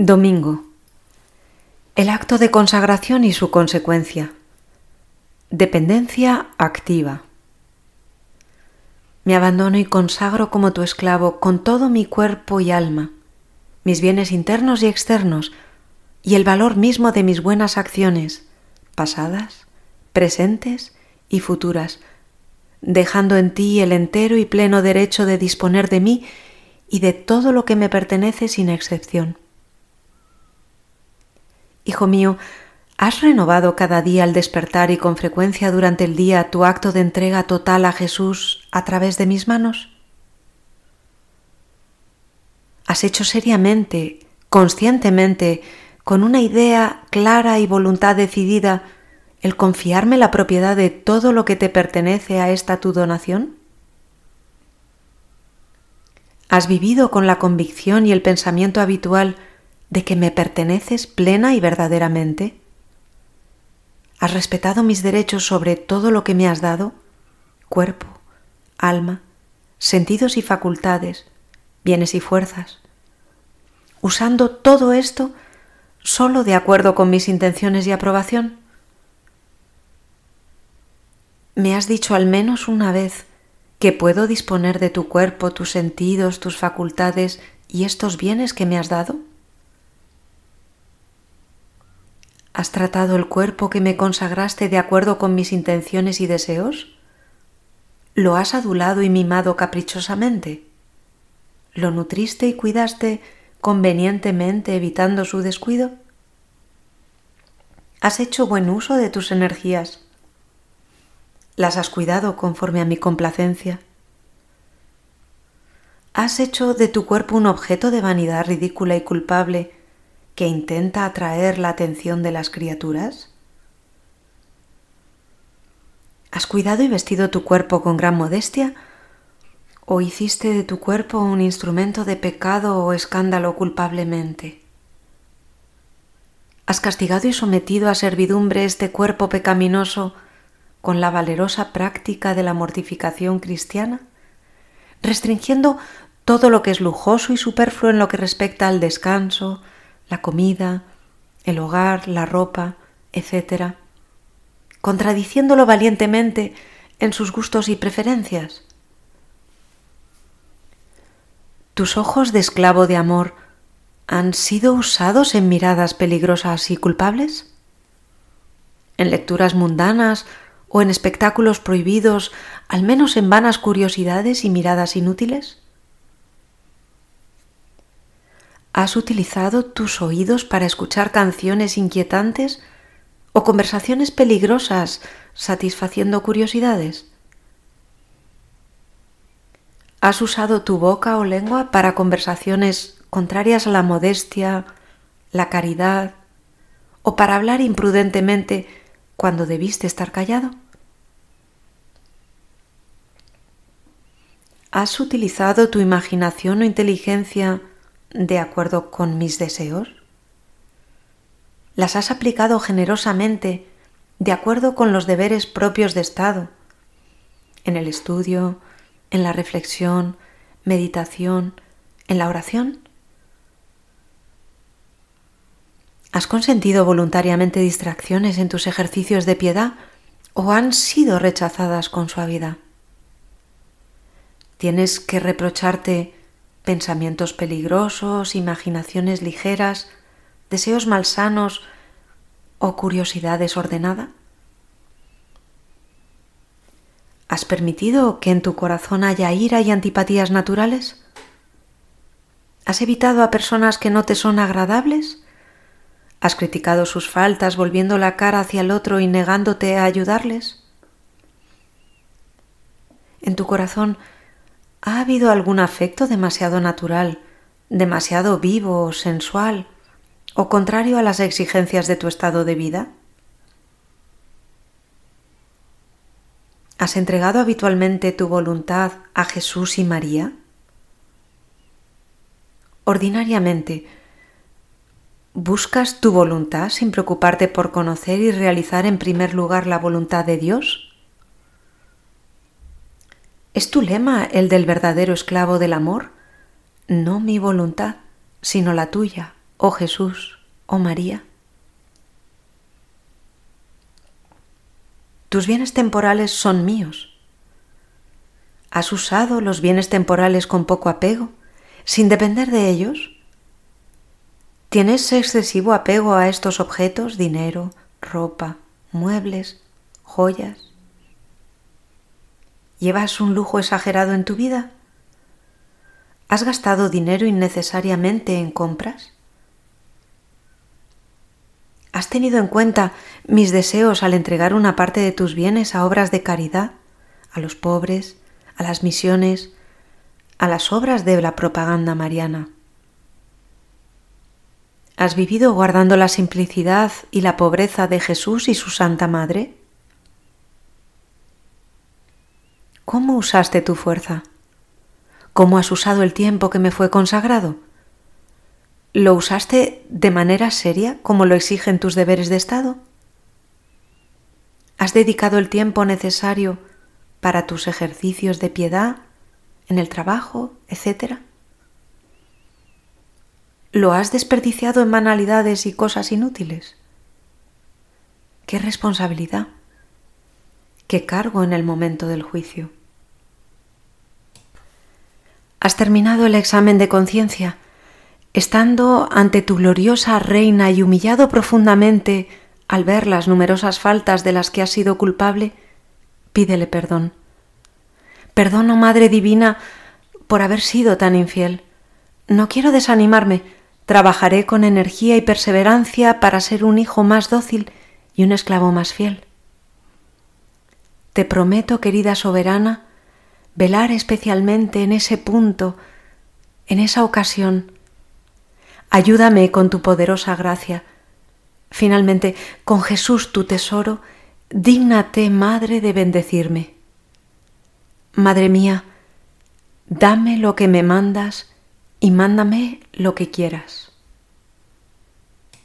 Domingo. El acto de consagración y su consecuencia. Dependencia activa. Me abandono y consagro como tu esclavo con todo mi cuerpo y alma, mis bienes internos y externos, y el valor mismo de mis buenas acciones, pasadas, presentes y futuras, dejando en ti el entero y pleno derecho de disponer de mí y de todo lo que me pertenece sin excepción. Hijo mío, ¿has renovado cada día al despertar y con frecuencia durante el día tu acto de entrega total a Jesús a través de mis manos? ¿Has hecho seriamente, conscientemente, con una idea clara y voluntad decidida, el confiarme la propiedad de todo lo que te pertenece a esta tu donación? ¿Has vivido con la convicción y el pensamiento habitual de que me perteneces plena y verdaderamente? ¿Has respetado mis derechos sobre todo lo que me has dado? Cuerpo, alma, sentidos y facultades, bienes y fuerzas. Usando todo esto solo de acuerdo con mis intenciones y aprobación. ¿Me has dicho al menos una vez que puedo disponer de tu cuerpo, tus sentidos, tus facultades y estos bienes que me has dado? ¿Has tratado el cuerpo que me consagraste de acuerdo con mis intenciones y deseos? ¿Lo has adulado y mimado caprichosamente? ¿Lo nutriste y cuidaste convenientemente evitando su descuido? ¿Has hecho buen uso de tus energías? ¿Las has cuidado conforme a mi complacencia? ¿Has hecho de tu cuerpo un objeto de vanidad ridícula y culpable que intenta atraer la atención de las criaturas? ¿Has cuidado y vestido tu cuerpo con gran modestia? ¿O hiciste de tu cuerpo un instrumento de pecado o escándalo culpablemente? ¿Has castigado y sometido a servidumbre este cuerpo pecaminoso con la valerosa práctica de la mortificación cristiana, restringiendo todo lo que es lujoso y superfluo en lo que respecta al descanso, la comida, el hogar, la ropa, etc., contradiciéndolo valientemente en sus gustos y preferencias. ¿Tus ojos de esclavo de amor han sido usados en miradas peligrosas y culpables? ¿En lecturas mundanas o en espectáculos prohibidos, al menos en vanas curiosidades y miradas inútiles? ¿Has utilizado tus oídos para escuchar canciones inquietantes o conversaciones peligrosas satisfaciendo curiosidades? ¿Has usado tu boca o lengua para conversaciones contrarias a la modestia, la caridad o para hablar imprudentemente cuando debiste estar callado? ¿Has utilizado tu imaginación o inteligencia de acuerdo con mis deseos? ¿Las has aplicado generosamente de acuerdo con los deberes propios de Estado? En el estudio, en la reflexión, meditación, en la oración? ¿Has consentido voluntariamente distracciones en tus ejercicios de piedad o han sido rechazadas con suavidad? ¿Tienes que reprocharte pensamientos peligrosos, imaginaciones ligeras, deseos malsanos o curiosidad desordenada? ¿Has permitido que en tu corazón haya ira y antipatías naturales? ¿Has evitado a personas que no te son agradables? ¿Has criticado sus faltas volviendo la cara hacia el otro y negándote a ayudarles? En tu corazón ¿Ha habido algún afecto demasiado natural, demasiado vivo o sensual, o contrario a las exigencias de tu estado de vida? ¿Has entregado habitualmente tu voluntad a Jesús y María? Ordinariamente, ¿buscas tu voluntad sin preocuparte por conocer y realizar en primer lugar la voluntad de Dios? ¿Es tu lema el del verdadero esclavo del amor? No mi voluntad, sino la tuya, oh Jesús, oh María? Tus bienes temporales son míos. ¿Has usado los bienes temporales con poco apego, sin depender de ellos? ¿Tienes excesivo apego a estos objetos, dinero, ropa, muebles, joyas? ¿Llevas un lujo exagerado en tu vida? ¿Has gastado dinero innecesariamente en compras? ¿Has tenido en cuenta mis deseos al entregar una parte de tus bienes a obras de caridad, a los pobres, a las misiones, a las obras de la propaganda mariana? ¿Has vivido guardando la simplicidad y la pobreza de Jesús y su Santa Madre? ¿Cómo usaste tu fuerza? ¿Cómo has usado el tiempo que me fue consagrado? ¿Lo usaste de manera seria como lo exigen tus deberes de Estado? ¿Has dedicado el tiempo necesario para tus ejercicios de piedad en el trabajo, etcétera? ¿Lo has desperdiciado en banalidades y cosas inútiles? ¡Qué responsabilidad! ¡Qué cargo en el momento del juicio! Has terminado el examen de conciencia, estando ante tu gloriosa reina y humillado profundamente al ver las numerosas faltas de las que has sido culpable, pídele perdón. Oh Madre Divina, por haber sido tan infiel. No quiero desanimarme, trabajaré con energía y perseverancia para ser un hijo más dócil y un esclavo más fiel. Te prometo, querida soberana, velar especialmente en ese punto, en esa ocasión. Ayúdame con tu poderosa gracia. Finalmente, con Jesús tu tesoro, dígnate, Madre, de bendecirme. Madre mía, dame lo que me mandas y mándame lo que quieras.